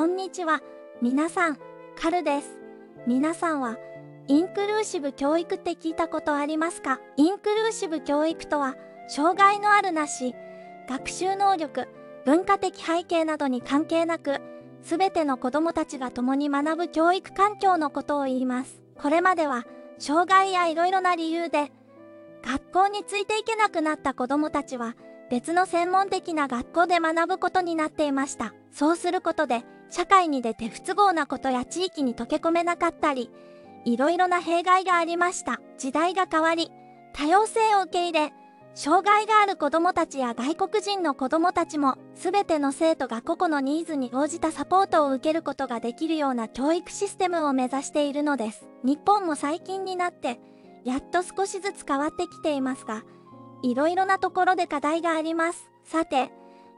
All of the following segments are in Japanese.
こんにちは。皆さん、カルです。皆さんは、インクルーシブ教育って聞いたことありますか？インクルーシブ教育とは、障害のあるなし、学習能力、文化的背景などに関係なく、すべての子供たちが共に学ぶ教育環境のことを言います。これまでは、障害やいろいろな理由で、学校についていけなくなった子供たちは、別の専門的な学校で学ぶことになっていました。そうすることで、社会に出て不都合なことや地域に溶け込めなかったり、いろいろな弊害がありました。時代が変わり、多様性を受け入れ、障害がある子供たちや外国人の子供たちも、すべての生徒が個々のニーズに応じたサポートを受けることができるような教育システムを目指しているのです。日本も最近になって、やっと少しずつ変わってきていますが、いろいろなところで課題があります。さて、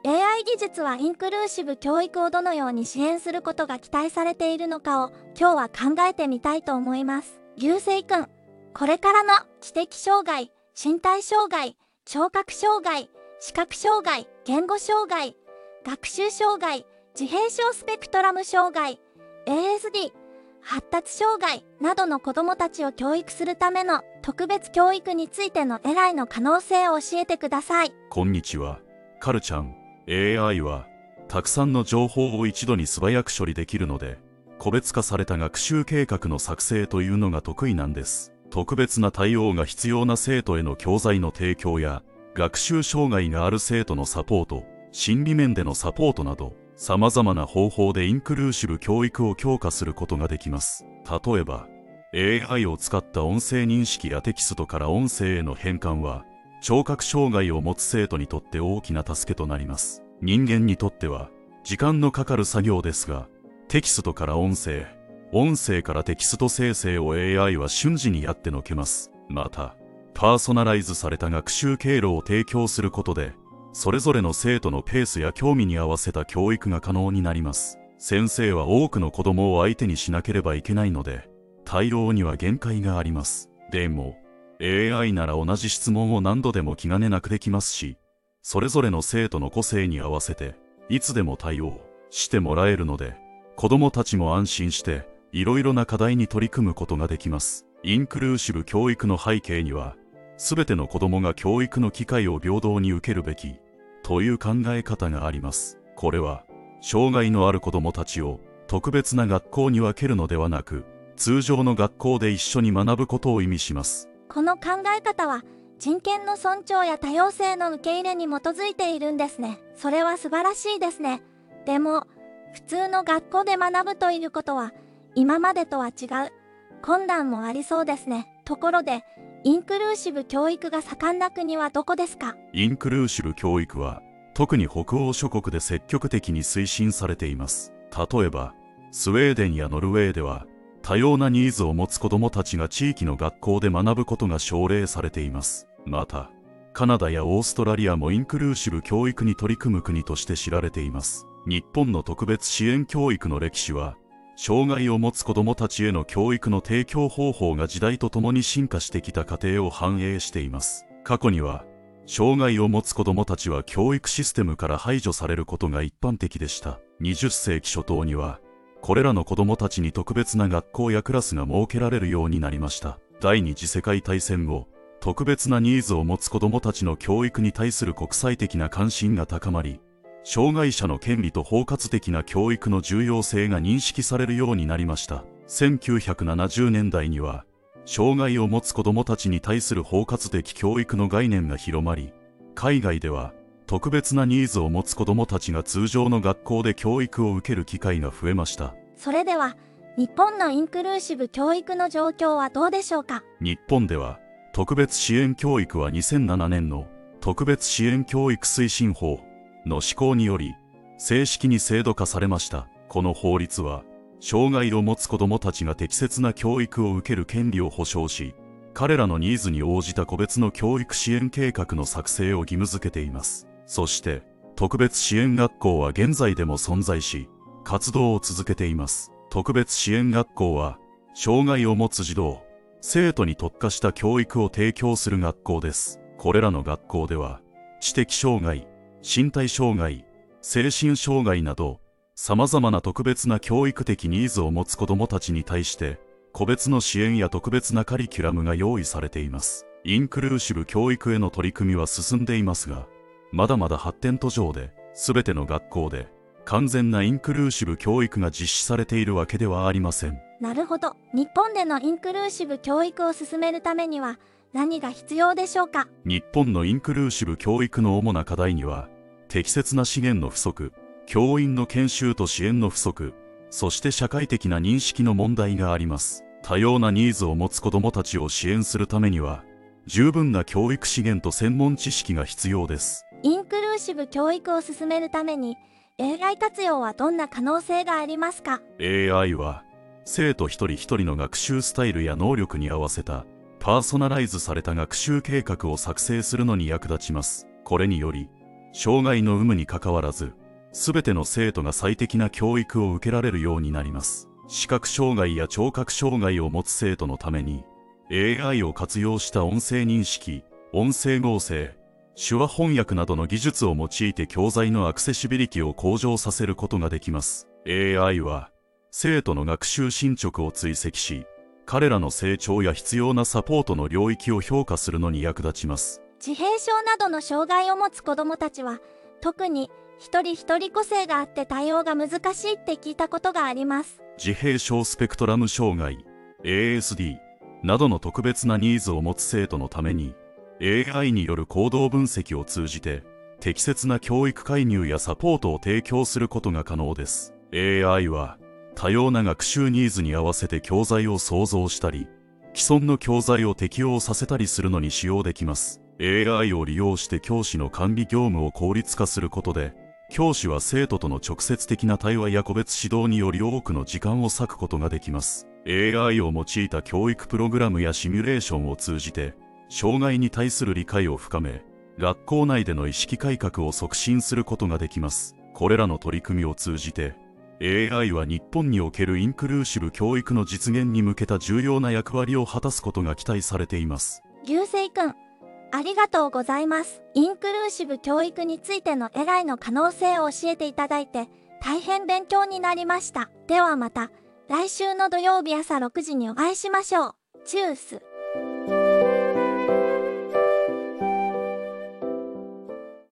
AI 技術はインクルーシブ教育をどのように支援することが期待されているのかを今日は考えてみたいと思います。流星くん、これからの知的障害、身体障害、聴覚障害、視覚障害、言語障害、学習障害、自閉症スペクトラム障害、ASD、発達障害などの子供たちを教育するための特別教育についてのエライの可能性を教えてください。こんにちは。カルちゃん。AI は、たくさんの情報を一度に素早く処理できるので、個別化された学習計画の作成というのが得意なんです。特別な対応が必要な生徒への教材の提供や、学習障害がある生徒のサポート、心理面でのサポートなど、様々な方法でインクルーシブ教育を強化することができます。例えば、AI を使った音声認識やテキストから音声への変換は、聴覚障害を持つ生徒にとって大きな助けとなります。人間にとっては、時間のかかる作業ですが、テキストから音声、音声からテキスト生成を AI は瞬時にやってのけます。また、パーソナライズされた学習経路を提供することで、それぞれの生徒のペースや興味に合わせた教育が可能になります。先生は多くの子供を相手にしなければいけないので、対応には限界があります。でも、AI なら同じ質問を何度でも気兼ねなくできますし、それぞれの生徒の個性に合わせて、いつでも対応してもらえるので、子供たちも安心して、いろいろな課題に取り組むことができます。インクルーシブ教育の背景には、すべての子供が教育の機会を平等に受けるべき、という考え方があります。これは、障害のある子供たちを特別な学校に分けるのではなく、通常の学校で一緒に学ぶことを意味します。この考え方は、人権の尊重や多様性の受け入れに基づいているんですね。それは素晴らしいですね。でも、普通の学校で学ぶということは、今までとは違う、困難もありそうですね。ところで、インクルーシブ教育が盛んな国はどこですか？インクルーシブ教育は、特に北欧諸国で積極的に推進されています。例えば、スウェーデンやノルウェーでは、多様なニーズを持つ子供たちが地域の学校で学ぶことが奨励されています。また、カナダやオーストラリアもインクルーシブ教育に取り組む国として知られています。日本の特別支援教育の歴史は、障害を持つ子どもたちへの教育の提供方法が時代とともに進化してきた過程を反映しています。過去には、障害を持つ子どもたちは教育システムから排除されることが一般的でした。20世紀初頭には、これらの子どもたちに特別な学校やクラスが設けられるようになりました。第二次世界大戦後、特別なニーズを持つ子どもたちの教育に対する国際的な関心が高まり、障害者の権利と包括的な教育の重要性が認識されるようになりました。1970年代には、障害を持つ子供たちに対する包括的教育の概念が広まり、海外では特別なニーズを持つ子供たちが通常の学校で教育を受ける機会が増えました。それでは、日本のインクルーシブ教育の状況はどうでしょうか？日本では、特別支援教育は2007年の特別支援教育推進法の施行により、正式に制度化されました。この法律は、障害を持つ子供たちが適切な教育を受ける権利を保障し、彼らのニーズに応じた個別の教育支援計画の作成を義務付けています。そして、特別支援学校は現在でも存在し、活動を続けています。特別支援学校は、障害を持つ児童、生徒に特化した教育を提供する学校です。これらの学校では、知的障害、身体障害、精神障害など、様々な特別な教育的ニーズを持つ子供たちに対して、個別の支援や特別なカリキュラムが用意されています。インクルーシブ教育への取り組みは進んでいますが、まだまだ発展途上で、すべての学校で、完全なインクルーシブ教育が実施されているわけではありません。なるほど。日本でのインクルーシブ教育を進めるためには何が必要でしょうか？日本のインクルーシブ教育の主な課題には、適切な資源の不足、教員の研修と支援の不足、そして社会的な認識の問題があります。多様なニーズを持つ子供たちを支援するためには、十分な教育資源と専門知識が必要です。インクルーシブ教育を進めるために AI 活用はどんな可能性がありますか？AI は、生徒一人一人の学習スタイルや能力に合わせた、パーソナライズされた学習計画を作成するのに役立ちます。これにより、障害の有無にかかわらず、すべての生徒が最適な教育を受けられるようになります。視覚障害や聴覚障害を持つ生徒のために、AI を活用した音声認識、音声合成、手話翻訳などの技術を用いて教材のアクセシビリティを向上させることができます。AI は、生徒の学習進捗を追跡し、彼らの成長や必要なサポートの領域を評価するのに役立ちます。自閉症などの障害を持つ子どもたちは特に一人一人個性があって対応が難しいって聞いたことがあります。自閉症スペクトラム障害、ASD などの特別なニーズを持つ生徒のために、AI による行動分析を通じて、適切な教育介入やサポートを提供することが可能です。AI は、多様な学習ニーズに合わせて教材を創造したり、既存の教材を適用させたりするのに使用できます。AI を利用して教師の管理業務を効率化することで、教師は生徒との直接的な対話や個別指導により多くの時間を割くことができます。AI を用いた教育プログラムやシミュレーションを通じて、障害に対する理解を深め、学校内での意識改革を促進することができます。これらの取り組みを通じて、AI は日本におけるインクルーシブ教育の実現に向けた重要な役割を果たすことが期待されています。流星くん、ありがとうございます。インクルーシブ教育についての AI の可能性を教えていただいて、大変勉強になりました。ではまた、来週の土曜日朝6時にお会いしましょう。チュース。